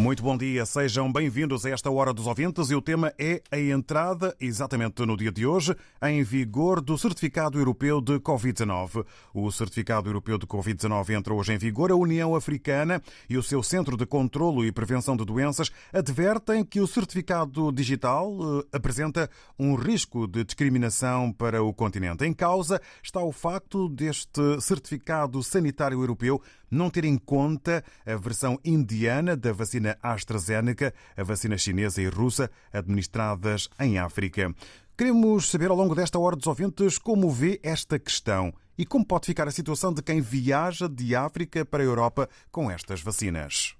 Muito bom dia, sejam bem-vindos a esta Hora dos Ouvintes e o tema é a entrada, exatamente no dia de hoje, em vigor do Certificado Europeu de Covid-19. O Certificado Europeu de Covid-19 entra hoje em vigor. A União Africana e o seu Centro de Controlo e Prevenção de Doenças advertem que o certificado digital eh, apresenta um risco de discriminação para o continente. Em causa está o facto deste certificado sanitário europeu não ter em conta a versão indiana da vacina AstraZeneca, a vacina chinesa e russa administradas em África. Queremos saber ao longo desta hora dos ouvintes como vê esta questão e como pode ficar a situação de quem viaja de África para a Europa com estas vacinas.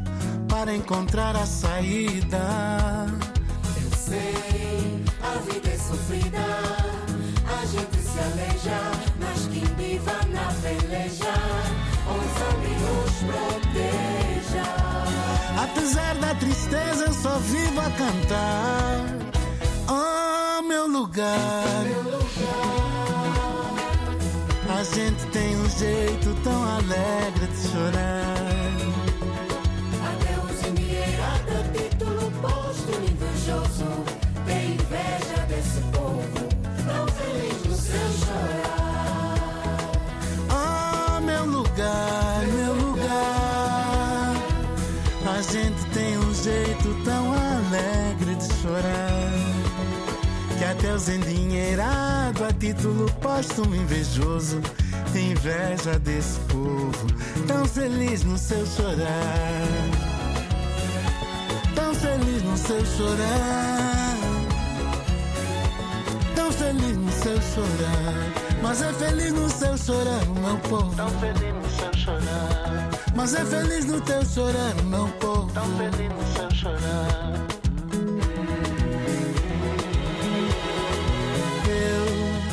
para encontrar a saída. Eu sei, a vida é sofrida, a gente se aleja, mas quem viva na peleja, onde nos proteja. Apesar da tristeza, eu só vivo a cantar. Oh, meu lugar. Meu lugar. A gente tem um jeito tão alegre de chorar. Os endinheirados a título póstumo invejoso tem inveja desse povo, tão feliz no seu chorar feliz no seu chorar. Tão feliz no seu chorar. Mas é feliz no seu chorar, meu povo. Tão feliz no seu chorar. Mas é feliz no teu chorar, meu povo. Tão feliz no seu chorar.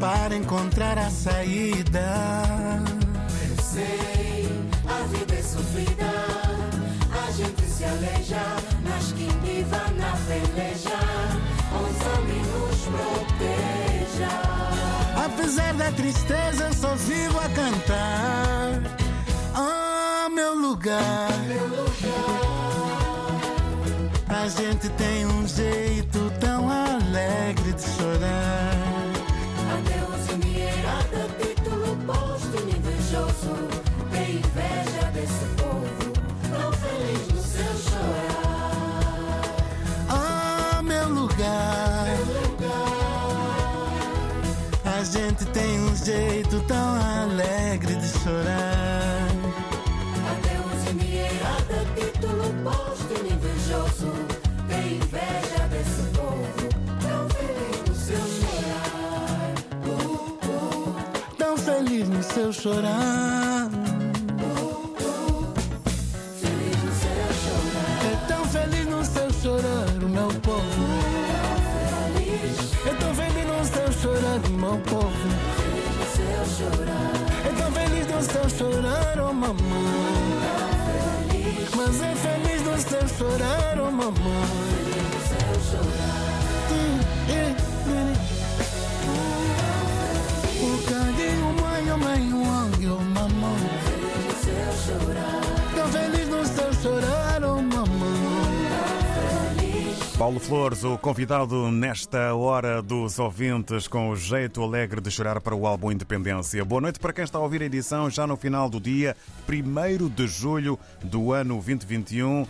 para encontrar a saída. Eu sei, a vida é sofrida, a gente se aleja mas quem viva na peleja, ouça-me nos proteja. Apesar da tristeza, eu só vivo a cantar. Oh, meu lugar. Meu lugar. A gente tem um jeito tão alegre de chorar. Jeito tão alegre de chorar. Adeus, endinheirada, título posto invejoso. Tem inveja desse povo, tão feliz no seu chorar. Uh, uh, Tão feliz no seu chorar. feliz no seu chorar. É tão feliz no seu chorar, o meu povo. Feliz, É tão feliz no seu chorar, o meu povo. Feliz chorar. É tão feliz no seu chorar, oh mamãe. Feliz Mas é feliz no seu chorar, oh mamãe. no seu chorar. Paulo Flores, o convidado nesta hora dos ouvintes com o jeito alegre de chorar para o álbum Independência. Boa noite para quem está a ouvir a edição já no final do dia 1 de julho do ano 2021.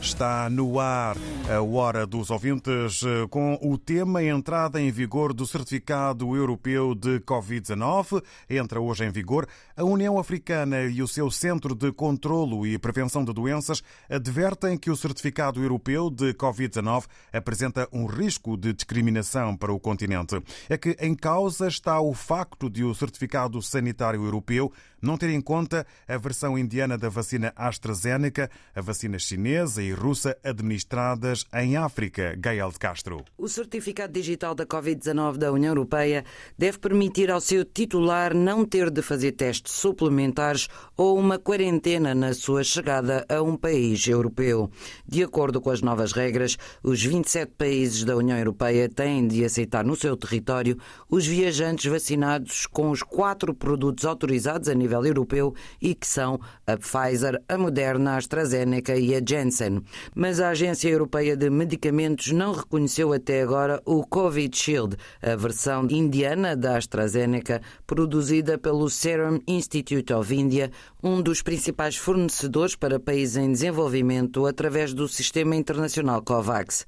Está no ar a Hora dos Ouvintes eh, com o tema entrada em vigor do Certificado Europeu de Covid-19. Entra hoje em vigor. A União Africana e o seu Centro de Controlo e Prevenção de Doenças advertem que o Certificado Europeu de Covid-19 apresenta um risco de discriminação para o continente. É que em causa está o facto de o Certificado Sanitário Europeu não ter em conta a versão indiana da vacina AstraZeneca, a vacina chinesa e russa administradas em África. Gael de Castro. O certificado digital da Covid-19 da União Europeia deve permitir ao seu titular não ter de fazer testes suplementares ou uma quarentena na sua chegada a um país europeu. De acordo com as novas regras, os 27 países da União Europeia têm de aceitar no seu território os viajantes vacinados com os quatro produtos autorizados a nível europeu e que são a Pfizer, a Moderna, a AstraZeneca e a Janssen. Mas a Agência Europeia de Medicamentos não reconheceu até agora o Covid Shield, a versão indiana da AstraZeneca, produzida pelo Serum Institute of India, um dos principais fornecedores para países em desenvolvimento através do sistema internacional COVAX.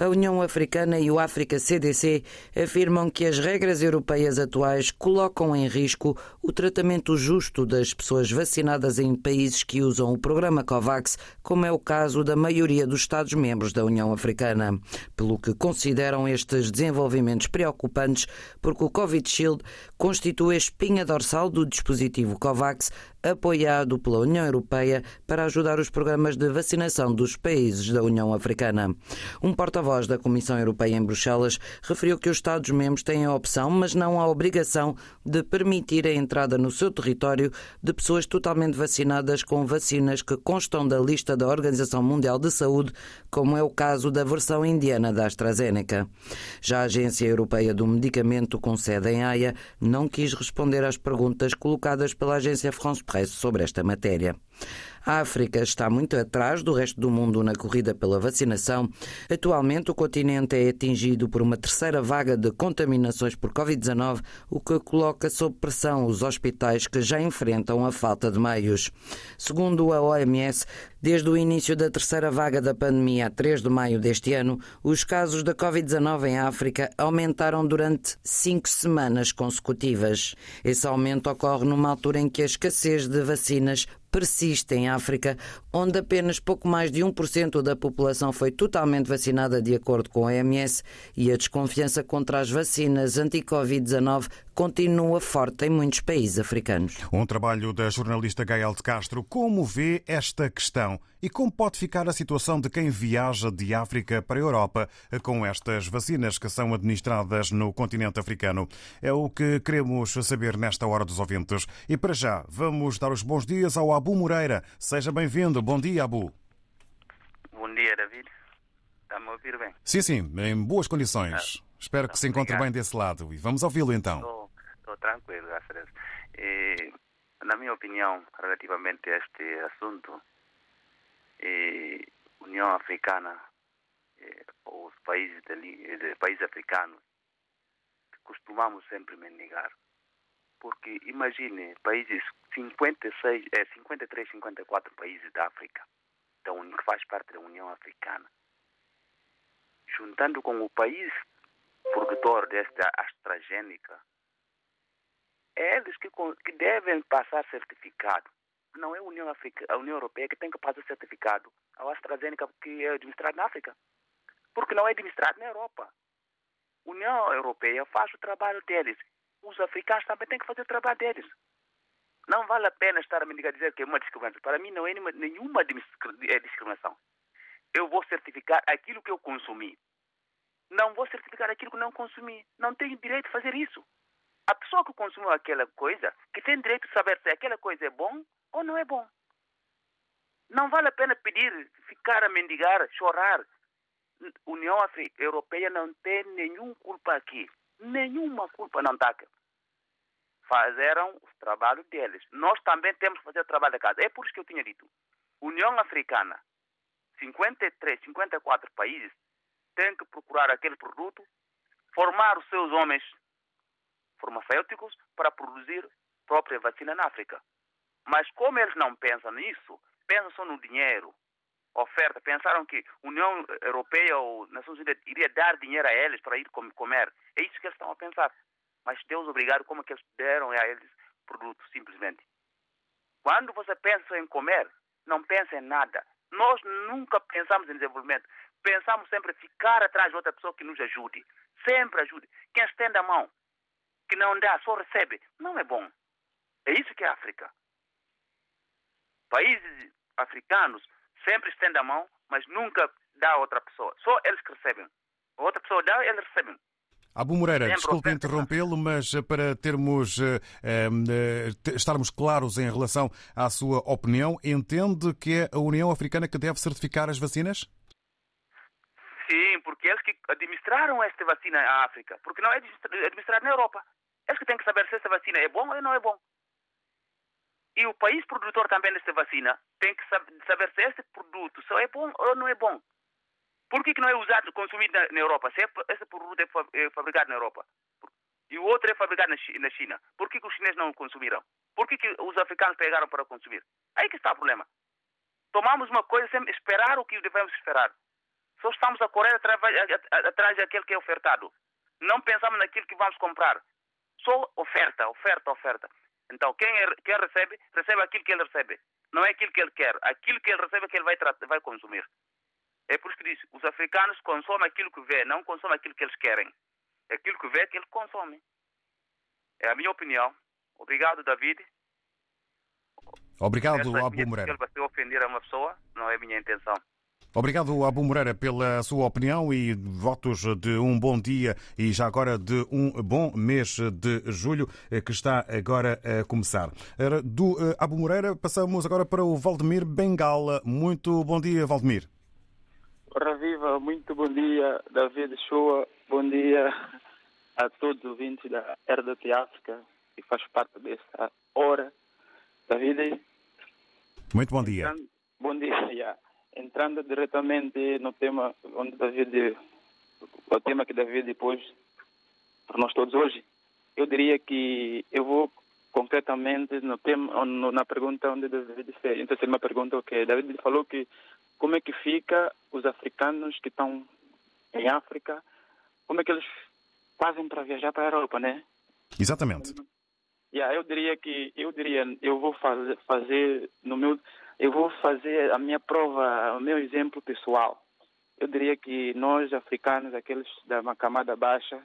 A União Africana e o África CDC afirmam que as regras europeias atuais colocam em risco o tratamento justo das pessoas vacinadas em países que usam o programa COVAX, como é o caso da maioria dos Estados-membros da União Africana. Pelo que consideram estes desenvolvimentos preocupantes, porque o Covid Shield constitui a espinha dorsal do dispositivo COVAX, apoiado pela União Europeia para ajudar os programas de vacinação dos países da União Africana. Um porta-voz da Comissão Europeia em Bruxelas referiu que os Estados-membros têm a opção, mas não a obrigação, de permitir a entrada no seu território de pessoas totalmente vacinadas com vacinas que constam da lista da Organização Mundial de Saúde, como é o caso da versão indiana da AstraZeneca. Já a Agência Europeia do Medicamento, com sede em Haia, não quis responder às perguntas colocadas pela agência France Sobre esta matéria. A África está muito atrás do resto do mundo na corrida pela vacinação. Atualmente, o continente é atingido por uma terceira vaga de contaminações por Covid-19, o que coloca sob pressão os hospitais que já enfrentam a falta de meios. Segundo a OMS, desde o início da terceira vaga da pandemia, a 3 de maio deste ano, os casos da Covid-19 em África aumentaram durante cinco semanas consecutivas. Esse aumento ocorre numa altura em que a escassez de vacinas persiste em África, onde apenas pouco mais de 1% da população foi totalmente vacinada, de acordo com a OMS, e a desconfiança contra as vacinas anti-Covid-19 continua forte em muitos países africanos. Um trabalho da jornalista Gael de Castro. Como vê esta questão e como pode ficar a situação de quem viaja de África para a Europa com estas vacinas que são administradas no continente africano? É o que queremos saber nesta hora dos ouvintes. E para já, vamos dar os bons dias ao Abu Moreira. Seja bem-vindo. Bom dia, Abu. Bom dia, David. Está-me a ouvir bem? Sim, sim, em boas condições. Espero que se encontre bem desse lado. E vamos ouvi-lo então. Estou, estou tranquilo, graças. E, na minha opinião, relativamente a este assunto, e, União Africana, e, os países, de, de, países africanos, costumamos sempre me negar. Porque imagine, países 56, é, 53, 54 países da África, da que faz parte da União Africana, juntando com o país produtor desta AstraZeneca, É eles que, que devem passar certificado. Não é a União, Africa, a União Europeia que tem que passar certificado ao AstraZeneca que é administrado na África. Porque não é administrado na Europa. A União Europeia faz o trabalho deles. Os africanos também têm que fazer o trabalho deles. Não vale a pena estar a me dizer que é uma discriminação. Para mim não é nenhuma discriminação. Eu vou certificar aquilo que eu consumi. Não vou certificar aquilo que não consumi. Não tenho direito de fazer isso. A pessoa que consumiu aquela coisa, que tem direito de saber se aquela coisa é bom ou não é bom. Não vale a pena pedir, ficar a mendigar, chorar. União Europeia não tem nenhuma culpa aqui. Nenhuma culpa não está aqui. Fizeram o trabalho deles. Nós também temos que fazer o trabalho da casa. É por isso que eu tinha dito. União Africana, 53, 54 países, tem que procurar aquele produto, formar os seus homens farmacêuticos para produzir própria vacina na África. Mas como eles não pensam nisso, pensam só no dinheiro, oferta, pensaram que a União Europeia ou Nações Unidas iria dar dinheiro a eles para ir comer. É isso que eles estão a pensar. Mas Deus obrigado, como é que eles deram a eles produto, simplesmente. Quando você pensa em comer, não pensa em nada. Nós nunca pensamos em desenvolvimento. Pensamos sempre em ficar atrás de outra pessoa que nos ajude. Sempre ajude. Quem estende a mão, que não dá, só recebe, não é bom. É isso que é a África. Países africanos sempre estendem a mão, mas nunca dá a outra pessoa. Só eles que recebem. A outra pessoa dá, eles recebem. Abu Moreira, Sempre desculpe interrompê-lo, mas eh, para termos uh, uh, estarmos claros em relação à sua opinião, entende que é a União Africana que deve certificar as vacinas? Sim, porque eles que administraram esta vacina à África, porque não é administrada na Europa. Eles que têm que saber se essa vacina é bom ou não é bom. E o país produtor também desta vacina tem que saber se esse produto só é bom ou não é bom. Por que, que não é usado, consumido na, na Europa? Se é, esse produto é, é fabricado na Europa e o outro é fabricado na China, por que, que os chineses não consumiram? Por que, que os africanos pegaram para consumir? Aí que está o problema. Tomamos uma coisa sem esperar o que devemos esperar. Só estamos a correr atrás daquele que é ofertado. Não pensamos naquilo que vamos comprar. Só oferta, oferta, oferta. Então, quem, é, quem recebe, recebe aquilo que ele recebe. Não é aquilo que ele quer. Aquilo que ele recebe é que ele vai, vai consumir. É por isso que diz, os africanos consomem aquilo que vê, não consomem aquilo que eles querem. É aquilo que vê que eles consomem. É a minha opinião. Obrigado, David. Obrigado, Abu Moreira. Se ofender a uma pessoa, não é a minha intenção. Obrigado, Abu Moreira, pela sua opinião e votos de um bom dia e já agora de um bom mês de julho eh, que está agora a começar. Do eh, Abu Moreira, passamos agora para o Valdemir Bengala. Muito bom dia, Valdemir. Ora viva, muito bom dia, David Shoa. Bom dia a todos os ouvintes da RDT África que faz parte desta hora. David. Muito bom dia. Entrando, bom dia, já. Entrando diretamente no tema onde David, o tema que David pôs para nós todos hoje, eu diria que eu vou concretamente no tema, na pergunta onde David fez. Então, uma pergunta que David falou que como é que fica os africanos que estão em África, como é que eles fazem para viajar para a Europa, né? Exatamente. Yeah, eu diria que eu diria eu vou fazer, fazer no meu eu vou fazer a minha prova, o meu exemplo pessoal. Eu diria que nós africanos, aqueles da camada baixa,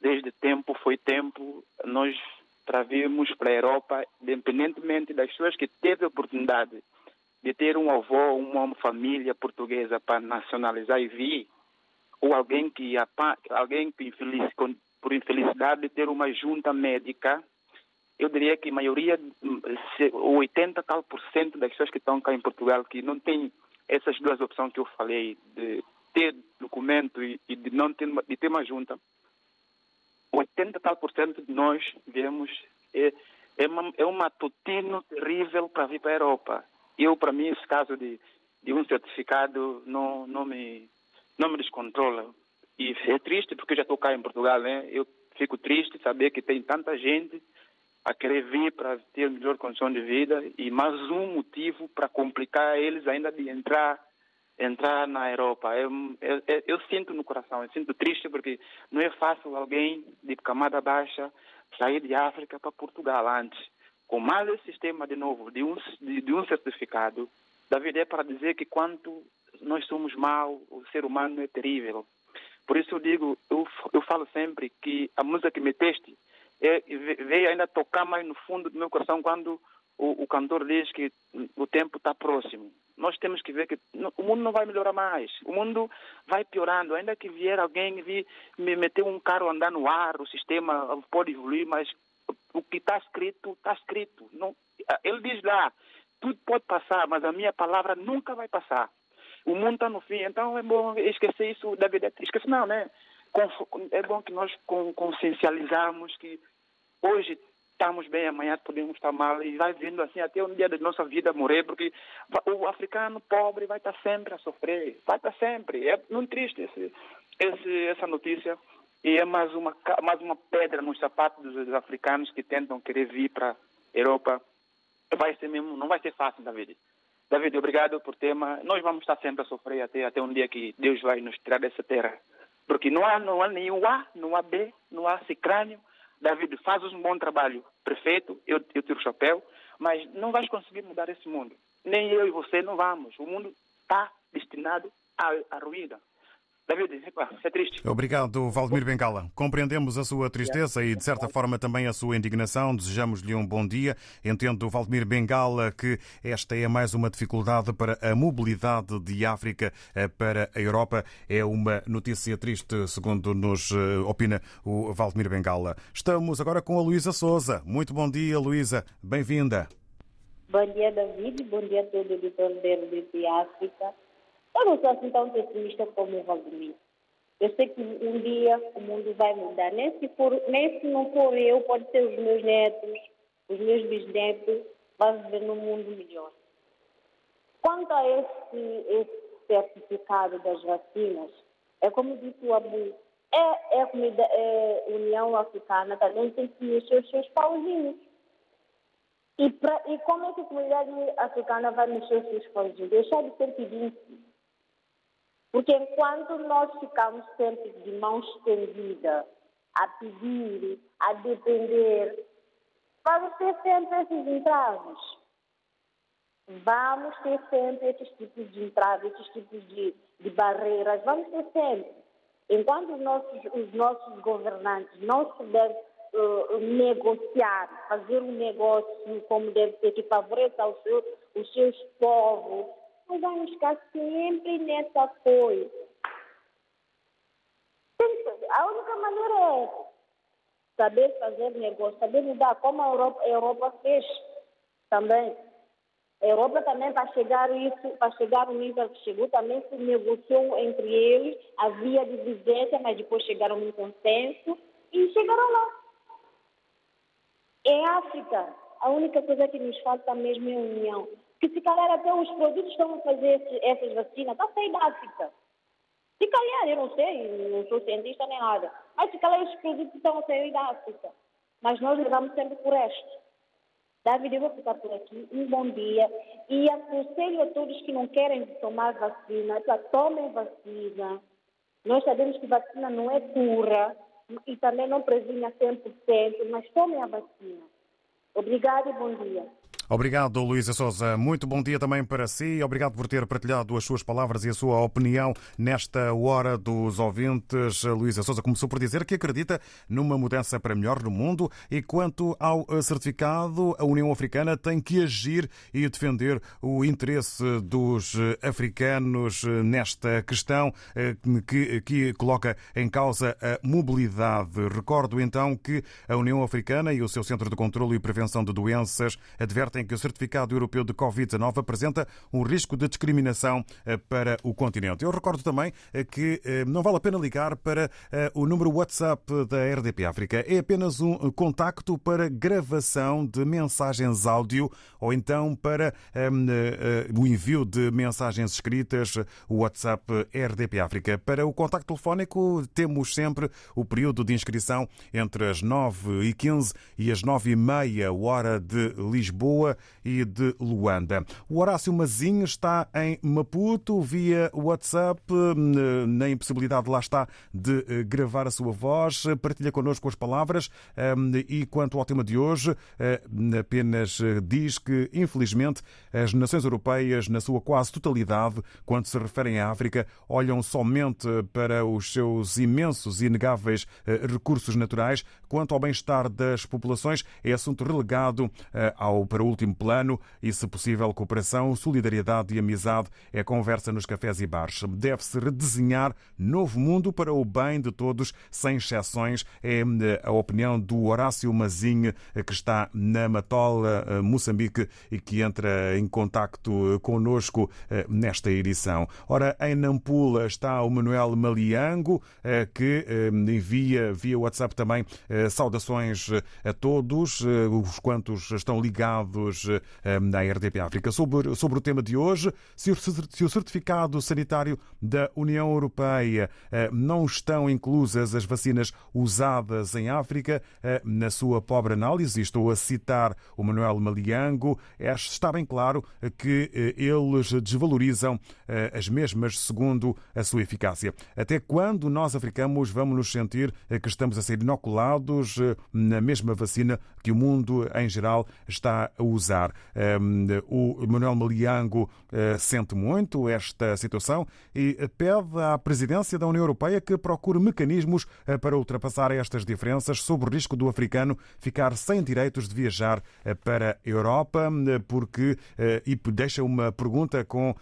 desde tempo foi tempo, nós para virmos para a Europa, independentemente das pessoas que teve a oportunidade de ter um avô, uma família portuguesa para nacionalizar e vir, ou alguém que, alguém que infeliz, por infelicidade, ter uma junta médica, eu diria que a maioria, 80 tal por cento das pessoas que estão cá em Portugal, que não tem essas duas opções que eu falei, de ter documento e, de não ter, de ter uma junta, 80 tal por cento de nós vemos é, é, uma, é um matutino terrível para vir para a Europa eu, para mim, esse caso de, de um certificado não, não, me, não me descontrola. E é triste porque eu já estou cá em Portugal, né? Eu fico triste saber que tem tanta gente a querer vir para ter melhor condição de vida e mais um motivo para complicar eles ainda de entrar entrar na Europa. Eu, eu, eu, sinto no coração, eu sinto triste porque não é fácil alguém de camada baixa sair de África para Portugal antes. Com mais esse sistema de novo, de um, de, de um certificado, David, é para dizer que quanto nós somos maus, o ser humano é terrível. Por isso eu digo, eu, eu falo sempre que a música que meteste veio ainda tocar mais no fundo do meu coração quando o, o cantor diz que o tempo está próximo. Nós temos que ver que o mundo não vai melhorar mais. O mundo vai piorando. Ainda que vier alguém vir me meter um carro andar no ar, o sistema pode evoluir, mas o que está escrito, está escrito. Não, ele diz lá, tudo pode passar, mas a minha palavra nunca vai passar. O mundo está no fim, então é bom esquecer isso da vida. Esquecer não, né? É bom que nós consciencializarmos que hoje estamos bem, amanhã podemos estar mal e vai vindo assim até um dia da nossa vida morrer, porque o africano pobre vai estar sempre a sofrer, vai estar sempre. É muito triste esse, esse, essa notícia e é mais uma mais uma pedra nos sapatos dos africanos que tentam querer vir para a Europa. Vai ser mesmo, não vai ser fácil, David. David, obrigado por tema. Nós vamos estar sempre a sofrer até até um dia que Deus vai nos tirar dessa terra, porque não há não há nenhum A, não há B, não há cicrânio David, fazes um bom trabalho, prefeito, eu, eu tiro o chapéu, mas não vais conseguir mudar esse mundo. Nem eu e você não vamos. O mundo está destinado à, à ruína. David, é triste. Obrigado, Valdemir Bengala. Compreendemos a sua tristeza e, de certa forma, também a sua indignação. Desejamos-lhe um bom dia. Entendo, Valdemir Bengala, que esta é mais uma dificuldade para a mobilidade de África eh, para a Europa. É uma notícia triste, segundo nos eh, opina o Valdemir Bengala. Estamos agora com a Luísa Souza. Muito bom dia, Luísa. Bem-vinda. Bom dia, David. Bom dia a todo o editor RDP África. Eu não sou assim tão pessimista como o Valdemir. Eu sei que um dia o mundo vai mudar. Nem se, for, nem se não for eu, pode ser os meus netos, os meus bisnetos, vão viver num mundo melhor. Quanto a esse, esse certificado das vacinas, é como disse o Abu, é, é a comida, é, União Africana também tem que mexer os seus pauzinhos. E, pra, e como é que a comunidade africana vai mexer os seus pauzinhos? Deixar de ser pedinte porque enquanto nós ficamos sempre de mãos estendidas, a pedir, a depender, vamos ter sempre esses entraves. Vamos ter sempre esses tipos de entraves, esses tipos de, de barreiras, vamos ter sempre. Enquanto os nossos, os nossos governantes não souberem uh, negociar, fazer um negócio como deve ser, que favoreça os seus, os seus povos, nós vamos ficar sempre nessa coisa. A única maneira é saber fazer negócio, saber mudar, como a Europa, a Europa fez também. A Europa também, para chegar isso, para chegar no nível que chegou, também se negociou entre eles, havia divergência, mas depois chegaram num consenso e chegaram lá. Em África, a única coisa que nos falta mesmo é união que se calhar até os produtos estão a fazer essas vacinas, está a sair da África. Se calhar, eu não sei, não sou cientista nem nada, mas se calhar esses produtos estão a sair da África. Mas nós levamos sempre por resto. David, eu vou ficar por aqui. Um bom dia. E aconselho a todos que não querem tomar vacina, já tomem vacina. Nós sabemos que vacina não é cura e também não previne a 100%, mas tomem a vacina. Obrigada e bom dia. Obrigado, Luísa Souza. Muito bom dia também para si. Obrigado por ter partilhado as suas palavras e a sua opinião nesta hora dos ouvintes. Luísa Souza começou por dizer que acredita numa mudança para melhor no mundo e quanto ao certificado, a União Africana tem que agir e defender o interesse dos africanos nesta questão eh, que, que coloca em causa a mobilidade. Recordo então que a União Africana e o seu Centro de Controlo e Prevenção de Doenças advertem em que o certificado europeu de Covid-19 apresenta um risco de discriminação eh, para o continente. Eu recordo também eh, que eh, não vale a pena ligar para o número WhatsApp da RDP África. É apenas um contacto para gravação de mensagens áudio ou então para o envio de mensagens escritas, o WhatsApp RDP África. Para o contacto telefónico, temos sempre o período de inscrição entre as 9 e 15 e as 9 e meia hora de Lisboa Lisboa e de Luanda. O Horácio Mazinho está em Maputo via WhatsApp, na impossibilidade lá está de eh, gravar a sua voz. Partilha connosco as palavras e quanto ao tema de hoje, apenas diz que, infelizmente, as nações europeias, na sua quase totalidade, quando se referem à África, olham somente para os seus imensos e inegáveis recursos naturais. Quanto ao bem-estar das populações, é assunto relegado ao, para o último plano e, se possível, cooperação, solidariedade e amizade é conversa nos cafés e bares. Deve-se redesenhar novo mundo para o bem de todos, sem exceções. É a opinião do Horácio Mazinho, que está na Matola, Moçambique, e que entra em contacto conosco nesta edição. Ora, em Nampula está o Manuel Maliango, que envia via WhatsApp também saudações a todos, os quantos estão ligados à RDP África. Sobre, sobre o tema de hoje, se o certificado sanitário da União Europeia não estão inclusas as vacinas usadas em África, na sua pobre análise, estou a citar o Manuel Maliango, está bem claro que eles desvalorizam as mesmas segundo a sua eficácia. Até quando nós africanos vamos nos sentir que estamos a ser inoculados na mesma vacina que o mundo em geral está a usar? O Manuel Maliango sente muito esta situação e pede à presidência da União Europeia que procure mecanismos para ultrapassar estas diferenças sob o risco do africano ficar sem direitos de viajar para a Europa, porque, e deixa uma pergunta com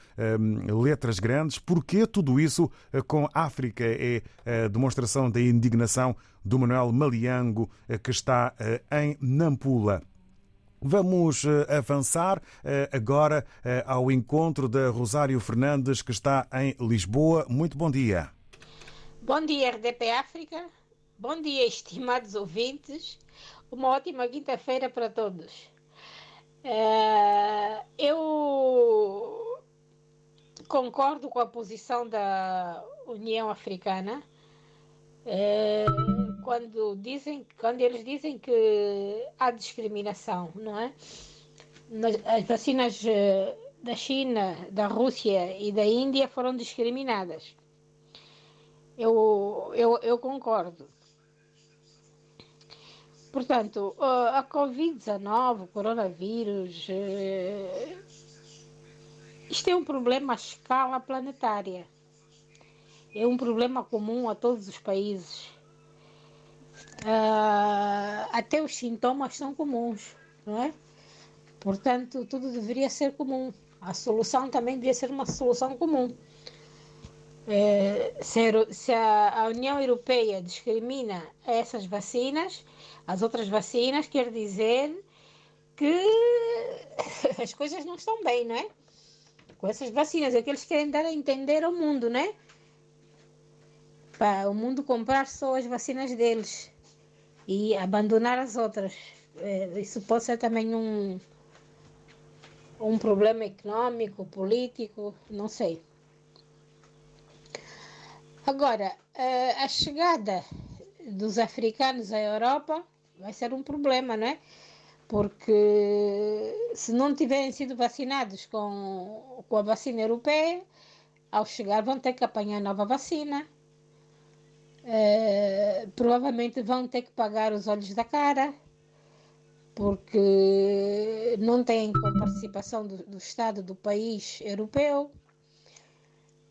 letras grandes, porquê tudo isso com África? É a demonstração da indignação do Manuel Maliango, que está em Nampula. Vamos avançar agora ao encontro da Rosário Fernandes, que está em Lisboa. Muito bom dia. Bom dia, RDP África. Bom dia, estimados ouvintes. Uma ótima quinta-feira para todos. eu concordo com a posição da União Africana quando dizem quando eles dizem que há discriminação, não é? As vacinas da China, da Rússia e da Índia foram discriminadas. Eu, eu, eu concordo. Portanto, a Covid-19, o coronavírus, isto é um problema à escala planetária. É um problema comum a todos os países. Uh, até os sintomas são comuns, não é? Portanto, tudo deveria ser comum. A solução também deveria ser uma solução comum. É, se, a, a, União Europeia discrimina essas vacinas, as outras vacinas, quer dizer que as coisas não estão bem, não é? Com essas vacinas, é que eles querem dar a entender ao mundo, né? Para o mundo comprar só as vacinas deles e abandonar as outras. É, isso pode ser também um, um problema econômico, político, não sei. Agora, a chegada dos africanos à Europa vai ser um problema, não é? Porque se não tiverem sido vacinados com, com a vacina europeia, ao chegar vão ter que apanhar nova vacina. É, provavelmente vão ter que pagar os olhos da cara, porque não têm com participação do, do Estado do país europeu.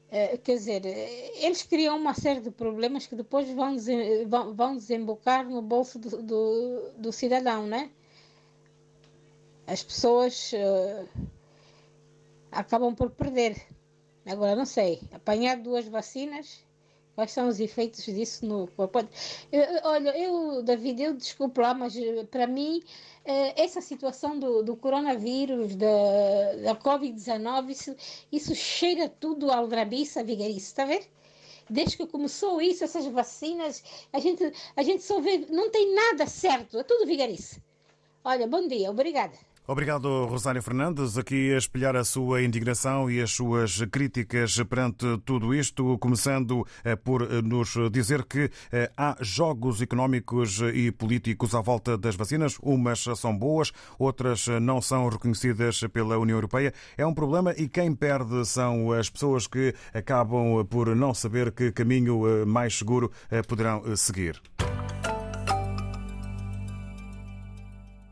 É, quer dizer, eles criam uma série de problemas que depois vão, vão, vão desembocar no bolso do, do, do, cidadão, né? As pessoas uh, acabam por perder. Agora, não sei, apanhar duas vacinas, quais são os efeitos disso no corpo? olha, eu, David, eu desculpo lá, mas para mim essa situação do, do coronavírus, da, da Covid-19, isso, isso cheira tudo ao aldrabiça, vigarice, está ver? Desde que começou isso, essas vacinas, a gente, a gente só vê, não tem nada certo, é tudo vigarice. Olha, bom dia, obrigada. Obrigado, Rosário Fernandes, aqui a espelhar a sua indignação e as suas críticas perante tudo isto, começando eh, por eh, nos dizer que eh, há jogos económicos e políticos à volta das vacinas. Umas são boas, outras não são reconhecidas pela União Europeia. É um problema e quem perde são as pessoas que acabam por não saber que caminho mais seguro poderão seguir.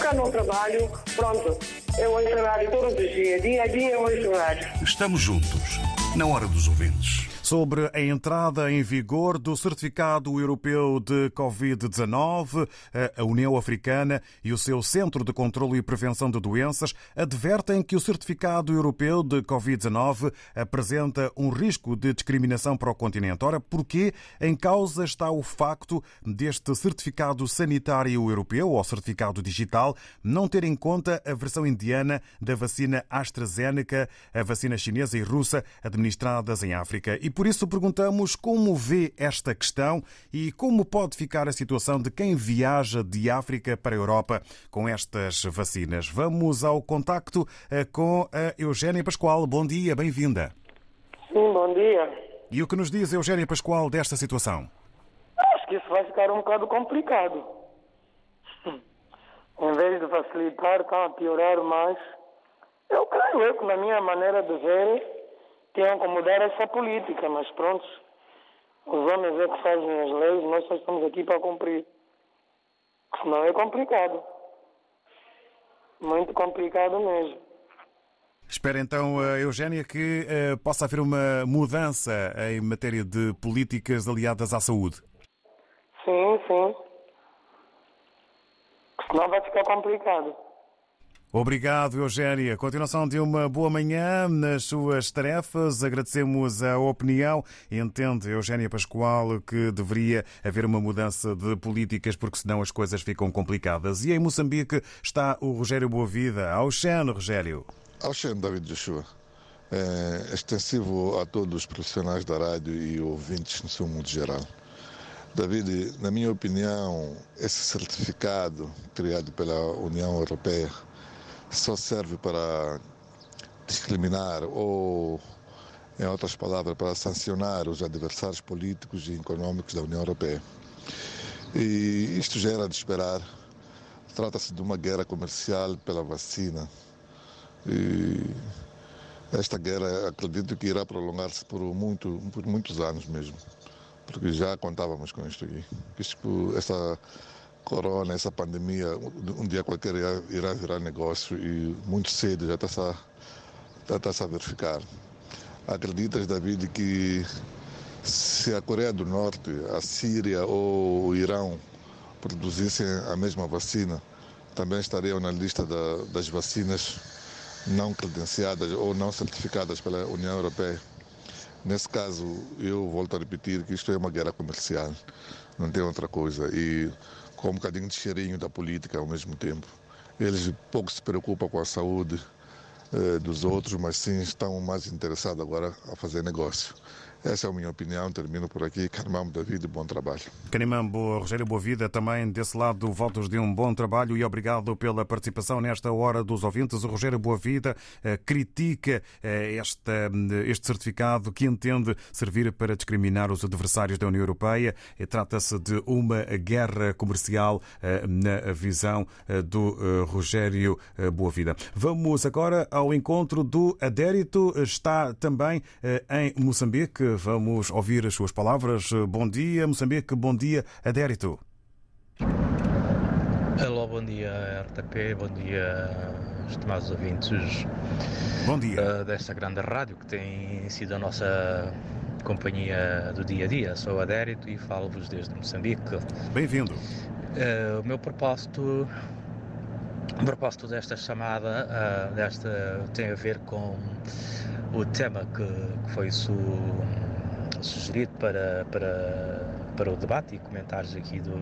Cá no trabalho, pronto. Eu ouço rádio todos os dias, dia a dia eu ouço rádio. Estamos juntos, na hora dos ouvintes sobre a entrada em vigor do Certificado Europeu de Covid-19. A União Africana e o seu Centro de Controlo e Prevenção de Doenças advertem que o Certificado Europeu de Covid-19 apresenta um risco de discriminação para o continente. Ora, porquê? Em causa está o facto deste Certificado Sanitário Europeu, ou Certificado Digital, não ter em conta a versão indiana da vacina AstraZeneca, a vacina chinesa e russa administradas em África. E por isso perguntamos como vê esta questão e como pode ficar a situação de quem viaja de África para a Europa com estas vacinas. Vamos ao contacto eh, com a Eugénia Pascoal. Bom dia, bem-vinda. Sim, bom dia. E o que nos diz Eugénia Pascoal desta situação? Acho que isso vai ficar um bocado complicado. Em vez de facilitar, está a piorar mais. Eu creio eu que na minha maneira de ver, tinham que mudar essa política, mas pronto, os homens é que fazem as leis, nós só estamos aqui para cumprir. Senão é complicado. Muito complicado mesmo. Espera então, eh, Eugénia, que uh, possa haver uma mudança em matéria de políticas aliadas à saúde. Sim, sim. Senão vai ficar complicado. Obrigado, Eugénia. Continuação de uma boa manhã nas suas tarefas. Agradecemos a opinião. Entende, Eugénia Pascoal, que deveria haver uma mudança de políticas porque senão as coisas ficam complicadas. E em Moçambique está o Rogério Boavida. Ao Xeno, Rogério. Ao Xeno, David Joshua. É extensivo a todos os profissionais da rádio e ouvintes no seu mundo geral. David, na minha opinião, esse certificado criado pela União Europeia só serve para discriminar ou, em outras palavras, para sancionar os adversários políticos e econômicos da União Europeia. E isto já era de esperar. Trata-se de uma guerra comercial pela vacina. E esta guerra acredito que irá prolongar-se por, muito, por muitos anos mesmo, porque já contávamos com isto aqui. Isto, essa corona, essa pandemia, um dia qualquer irá virar negócio e muito cedo já está-se a, está a verificar. Acreditas, David, que se a Coreia do Norte, a Síria ou o Irão produzissem a mesma vacina, também estariam na lista da, das vacinas não credenciadas ou não certificadas pela União Europeia? Nesse caso, eu volto a repetir que isto é uma guerra comercial, não tem outra coisa. E com um bocadinho de cheirinho da política ao mesmo tempo. Eles pouco se preocupam com a saúde eh, dos outros, mas sim estão mais interessados agora a fazer negócio. Essa é a minha opinião. Termino por aqui. Canimambo David, bom trabalho. Canimambo, Rogério Boavida, também desse lado, votos de um bom trabalho e obrigado pela participação nesta hora dos ouvintes. O Rogério Boavida eh, critica eh, este certificado que entende servir para discriminar os adversários da União Europeia. Trata-se de uma guerra comercial eh, na visão do Rogério Boavida. Vamos agora ao encontro do Adérito. Está também em Moçambique Vamos ouvir as suas palavras. Bom dia, Moçambique. Bom dia, Adérito. Hello, bom dia, RTP. Bom dia, estimados ouvintes Bom dia. Uh, desta grande rádio que tem sido a nossa companhia do dia a dia. Sou Adérito e falo-vos desde Moçambique. Bem-vindo. Uh, o meu propósito, o propósito desta chamada uh, desta, tem a ver com o tema que, que foi su, sugerido para, para, para o debate e comentários aqui do,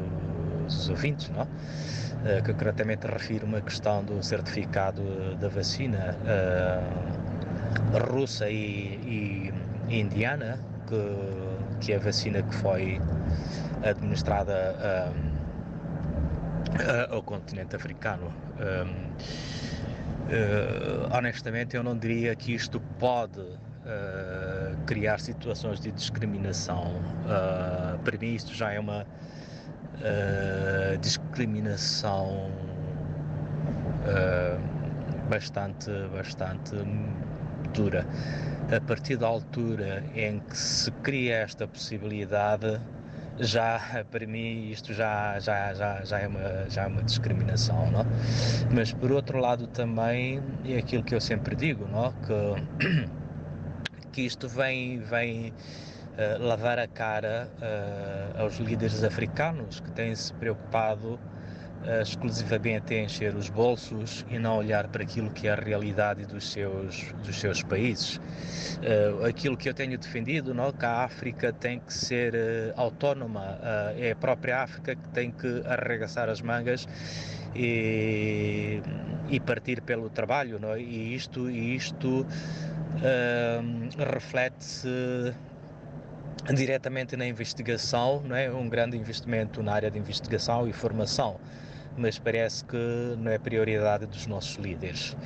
dos ouvintes, não? Uh, que concretamente refere uma questão do certificado da vacina uh, russa e, e, indiana, que, que é a vacina que foi administrada uh, ao continente africano. honestamente, eu não diria que isto pode Uh, criar situações de discriminação. Uh, para mim, isto já é uma uh, discriminação bastante, bastante dura. A partir da altura em que se cria esta possibilidade, já para mim isto já, já, já, já, é, uma, já é uma discriminação, não? Mas por outro lado também é aquilo que eu sempre digo, não? Que, que isto vem, vem uh, lavar a cara uh, aos líderes africanos que têm se preocupado exclusivamente em encher os bolsos e não olhar para aquilo que é a realidade dos seus, dos seus países. aquilo que eu tenho defendido, não, que a África tem que ser autónoma, é a própria África que tem que arregaçar as mangas e, e partir pelo trabalho, não? É? e isto, e isto reflete-se diretamente na investigação, não é? um grande investimento na área de investigação e formação, mas parece que não é prioridade dos nossos líderes.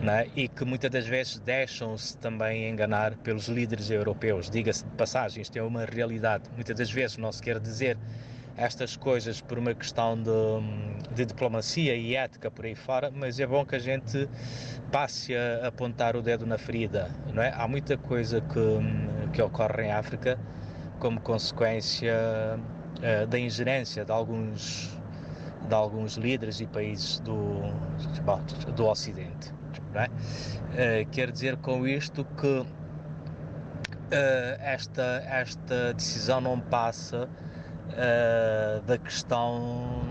É? E que muitas das vezes deixam-se também enganar pelos líderes europeus. Diga-se de passagem, isto é uma realidade. Muitas das vezes não se quer dizer estas coisas por uma questão de, de, diplomacia e ética por aí fora, mas é bom que a gente passe a apontar o dedo na ferida, não é? Há muita coisa que, que ocorre em África como consequência uh, da ingerência de alguns de alguns líderes e países do, do Ocidente. É? Uh, quer dizer com isto que uh, esta, esta decisão não passa da questão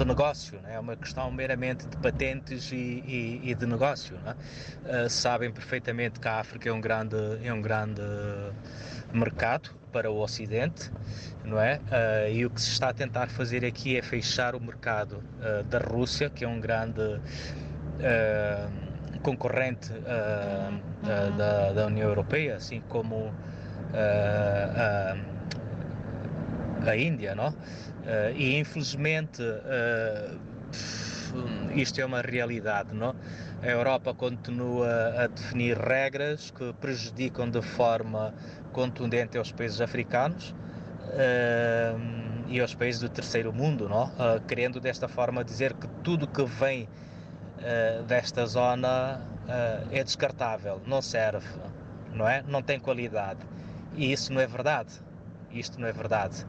do negócio, né? é uma questão meramente de patentes e, e, e de negócio. Uh, sabem perfeitamente que a África é um grande, é um grande mercado para o Ocidente, não é? Uh, e o que se está a tentar fazer aqui é fechar o mercado uh, da Rússia, que é um grande concorrente da, da, União Europeia, assim como a Índia, não? Uh, e infelizmente uh, isto é uma realidade, não? A Europa continua a definir regras que prejudicam de forma contundente aos países africanos uh, e aos países do terceiro mundo, não? querendo desta forma dizer que tudo que vem desta zona é descartável, não serve, não é? Não tem qualidade. E isso não é verdade. Isto não é verdade.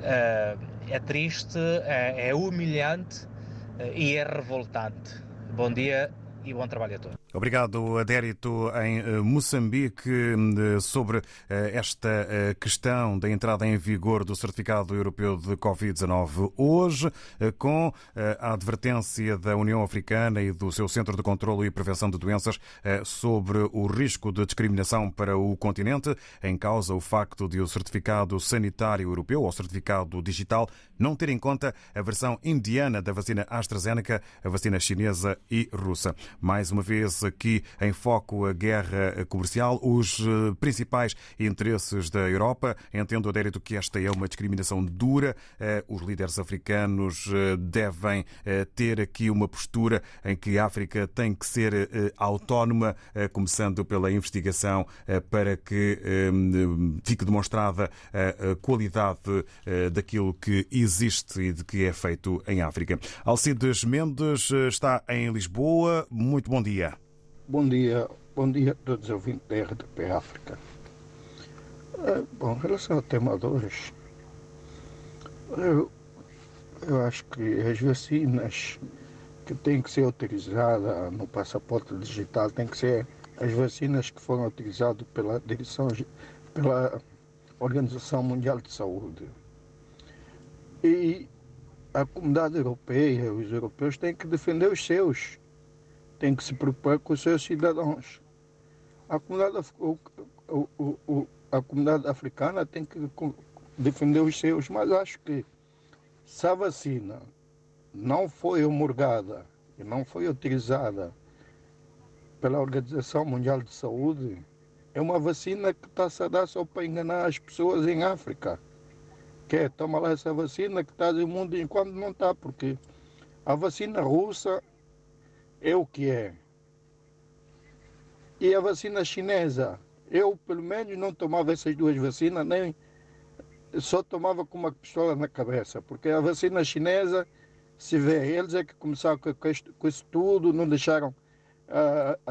Uh, é triste, é, é humilhante uh, e é revoltante. Bom dia e bom trabalho a todos. Obrigado, Adérito, em eh, Moçambique, eh, sobre eh, esta questão da entrada em vigor do Certificado Europeu de Covid-19. Hoje, com a advertência da União Africana e do seu Centro de Controlo e Prevenção de Doenças sobre o risco de discriminação para o continente, em causa o facto de o Certificado Sanitário Europeu, ou Certificado Digital, não ter em conta a versão indiana da vacina AstraZeneca, a vacina chinesa e russa. Mais uma vez, aqui em foco a guerra comercial, os eh, principais interesses da Europa. Entendo, Adérito, que esta é uma discriminação dura. Eh, os líderes africanos eh, devem ter aqui uma postura em que a África tem que ser autónoma, começando pela investigação para que fique demonstrada a qualidade daquilo que existe e de que é feito em África. Alcides Mendes está em Lisboa. Muito bom dia. Bom dia, bom dia a todos os ouvintes da RDP África. É, bom, em relação ao tema de hoje, eu, eu acho que as vacinas que tem que ser utilizada no passaporte digital tem que ser as vacinas que foram utilizadas pela direção, pela Organização Mundial de Saúde. E a comunidade europeia, os europeus têm que defender os seus, têm que se preocupar com os seus cidadãos. A comunidade, o, o, o, a comunidade africana tem que defender os seus, mas acho que se a vacina não foi homologada e não foi utilizada pela Organização Mundial de Saúde, é uma vacina que está a dar só para enganar as pessoas em África. Que é, toma lá essa vacina que está no mundo enquanto não está, porque a vacina russa é o que é. E a vacina chinesa, eu pelo menos não tomava essas duas vacinas, nem só tomava com uma pistola na cabeça, porque a vacina chinesa, se vê, eles é que começaram com, com isso tudo, não deixaram a, a,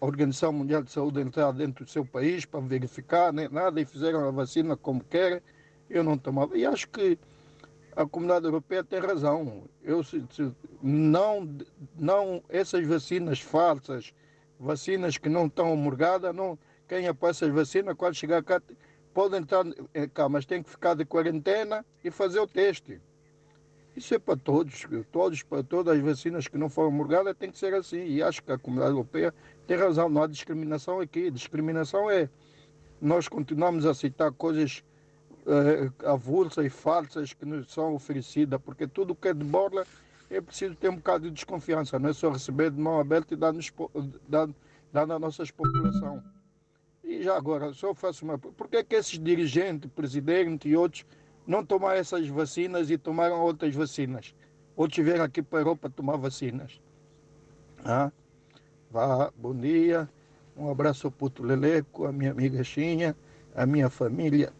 a Organização Mundial de Saúde entrar dentro do seu país para verificar, nem nada, e fizeram a vacina como querem. Eu não tomava. E acho que a comunidade europeia tem razão. Eu, se, se, não, não, essas vacinas falsas, vacinas que não estão homologadas, não, quem apoia essas vacinas, quando chegar cá, pode entrar cá, mas tem que ficar de quarentena e fazer o teste. Isso é para todos, todos, para todas as vacinas que não foram homologadas tem que ser assim. E acho que a comunidade europeia tem razão, não há discriminação aqui. Discriminação é nós continuamos a aceitar coisas uh, avulsas e falsas que nos são oferecidas, porque tudo que é de borla é preciso ter um bocado de desconfiança, não é só receber de mão aberta e dar, dar, na nossa população. E já agora, só faço uma. Por que, é que esses dirigentes, presidente e outros não tomaram essas vacinas e tomaram outras vacinas? Outros vieram aqui para a Europa tomar vacinas. Ah, vá, bom dia. Um abraço ao Puto Leleco, a minha amiga Xinha, a minha família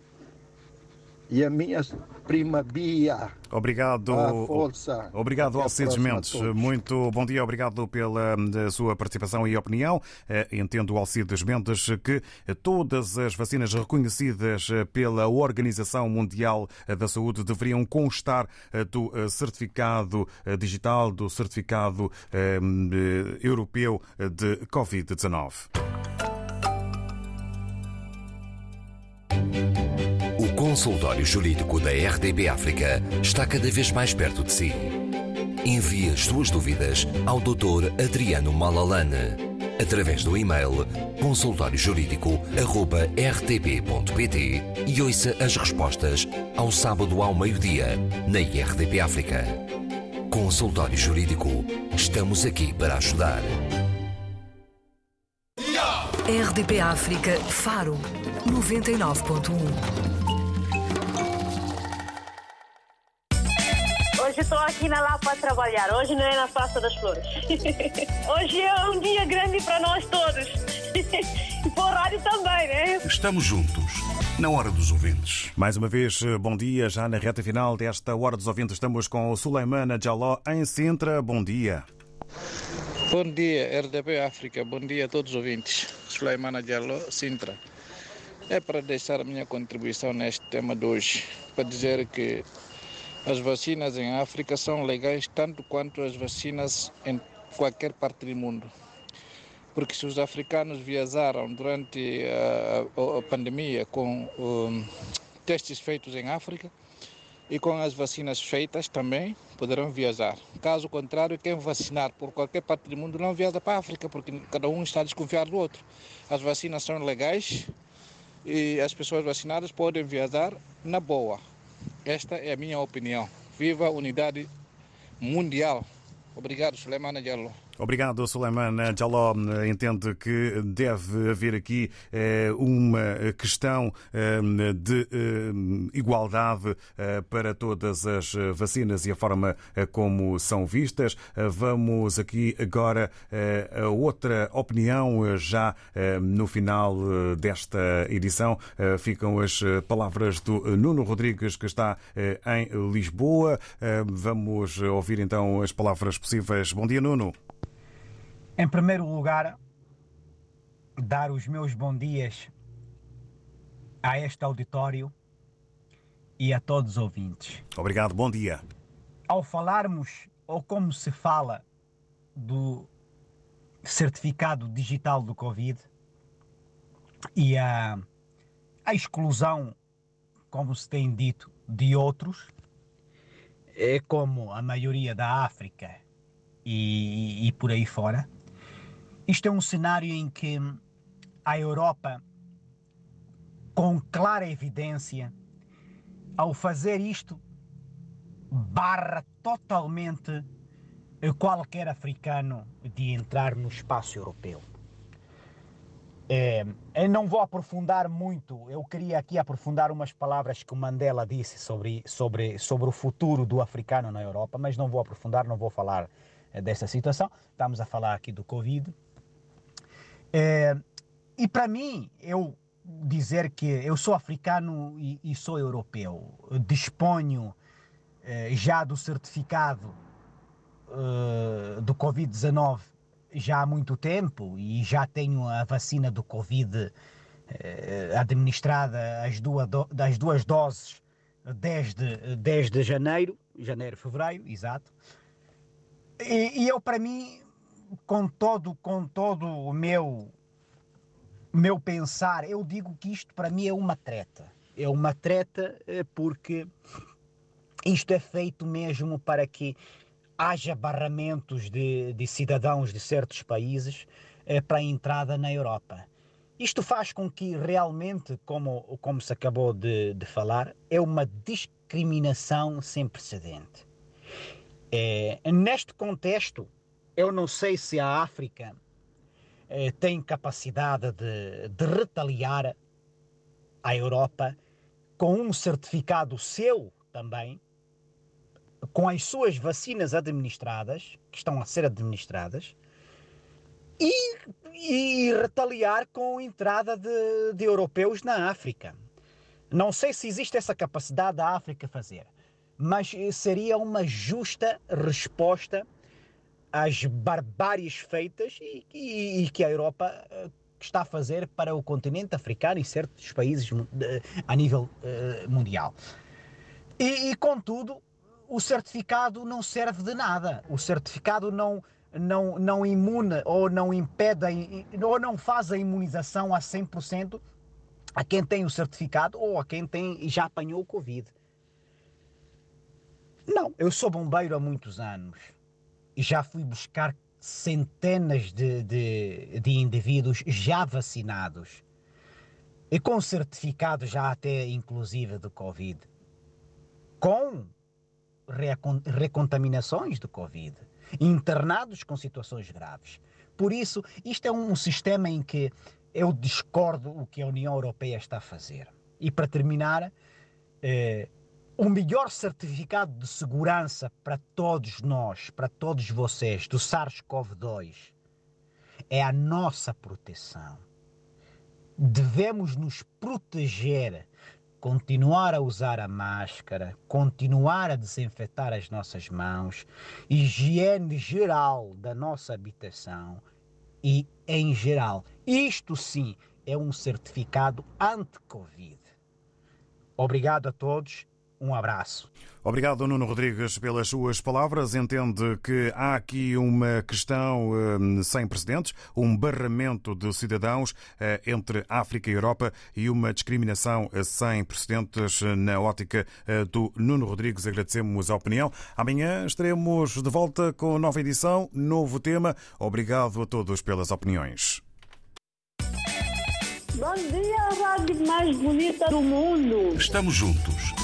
e a minha prima Bia. Obrigado. força. Obrigado, Alcides Mendes. Muito bom dia, obrigado pela eh, sua participação e opinião. Eh, entendo, Alcides Mendes, que todas as vacinas reconhecidas eh, pela Organização Mundial da Saúde deveriam constar do certificado digital, do certificado europeu de Covid-19. Consultório jurídico da RDB África está cada vez mais perto de si. Envie as suas dúvidas ao Dr. Adriano Malalane através do e-mail consultóriojurídico.rtp.pt e ouça as respostas ao sábado ao meio-dia na RDP África. Consultório Jurídico. Estamos aqui para ajudar. RDP África Faro 99.1 Hoje estou aqui na Lapa a trabalhar, hoje não é na Praça das Flores. Hoje é um dia grande para nós todos. E para o rádio também, né? Estamos juntos. Na hora dos ouvintes. Mais uma vez, bom dia. Já na reta final desta Hora dos Ouvintes, estamos com o Suleimana Jaló em Sintra. Bom dia. Bom dia, RDP África. Bom dia a todos os ouvintes. Suleimana Jaló, Sintra. É para deixar a minha contribuição neste tema de hoje, para dizer que as vacinas em África são legais tanto quanto as vacinas em qualquer parte do mundo. Porque se os africanos viajaram durante a, a pandemia com um, testes feitos em África e com as vacinas feitas também poderão viajar. Caso contrário, quem vacinar por qualquer parte do mundo não viaja para a África, porque cada um está a desconfiar do outro. As vacinas são legais e as pessoas vacinadas podem viajar na boa. Esta é a minha opinião. Viva a unidade mundial. Obrigado, Suleiman Diallo. Obrigado, Suleiman Jaló. Entende que deve haver aqui eh, uma questão eh, de eh, igualdade para todas as vacinas e a forma como são vistas. Vamos aqui agora a outra opinião, já no final desta edição. Ficam as palavras do Nuno Rodrigues, que está em Lisboa. Vamos ouvir então as palavras possíveis. Bom dia, Nuno. Em primeiro lugar, dar os meus bons dias a este auditório e a todos os ouvintes. Obrigado, bom dia. Ao falarmos ou como se fala do certificado digital do Covid e a, a exclusão, como se tem dito, de outros, é como a maioria da África e, e por aí fora. Isto é um cenário em que a Europa, com clara evidência, ao fazer isto, barra totalmente qualquer africano de entrar no espaço europeu. É, eu não vou aprofundar muito, eu queria aqui aprofundar umas palavras que o Mandela disse sobre, sobre, sobre o futuro do africano na Europa, mas não vou aprofundar, não vou falar é, dessa situação. Estamos a falar aqui do Covid. É, e para mim, eu dizer que eu sou africano e, e sou europeu, disponho é, já do certificado uh, do Covid-19 já há muito tempo e já tenho a vacina do Covid uh, administrada as duas, do, as duas doses desde, desde janeiro, janeiro, fevereiro, exato. E, e eu, para mim, com todo, com todo o meu, meu pensar, eu digo que isto para mim é uma treta. É uma treta eh, porque isto é feito mesmo para que haja barramentos de, de cidadãos de certos países eh, para a entrada na Europa. Isto faz com que realmente, como, como se acabou de, de falar, é uma discriminação sem precedente. É, neste contexto, eu não sei se a África é, tem capacidade de, de retaliar a Europa com um certificado seu também, com as suas vacinas administradas, que estão a ser administradas, e, e retaliar com a entrada de, de, europeus na África. Não sei se existe essa capacidade da África fazer, mas seria uma justa resposta às barbáries feitas e, e, e que a Europa uh, está a fazer para o continente africano e certos países a nível uh, mundial. E, e, contudo, o certificado não serve de nada. O certificado não, não, não imune ou não impede ou não faz a imunização a 100% a quem tem o certificado ou a quem tem já apanhou o Covid. Não, eu sou bombeiro há muitos anos já fui buscar centenas de, de, de indivíduos já vacinados e com certificado já até inclusive do Covid. Com recontaminações do Covid, internados com situações graves. Por isso, isto é um sistema em que eu discordo o que a União Europeia está a fazer. E para terminar, eh, o melhor certificado de segurança para todos nós, para todos vocês, do SARS-CoV-2, é a nossa proteção. Devemos nos proteger continuar a usar a máscara, continuar a desinfetar as nossas mãos, higiene geral da nossa habitação e em geral. Isto sim é um certificado anti-Covid. Obrigado a todos um abraço. Obrigado, Nuno Rodrigues, pelas suas palavras. Entende que há aqui uma questão eh, sem precedentes, um barramento de cidadãos eh, entre África e Europa e uma discriminação eh, sem precedentes na ótica do Nuno Rodrigues. Agradecemos a opinião. Amanhã estaremos de volta com nova edição, novo tema. Obrigado a todos pelas opiniões. Bom dia, a rádio mais bonita do mundo. Estamos juntos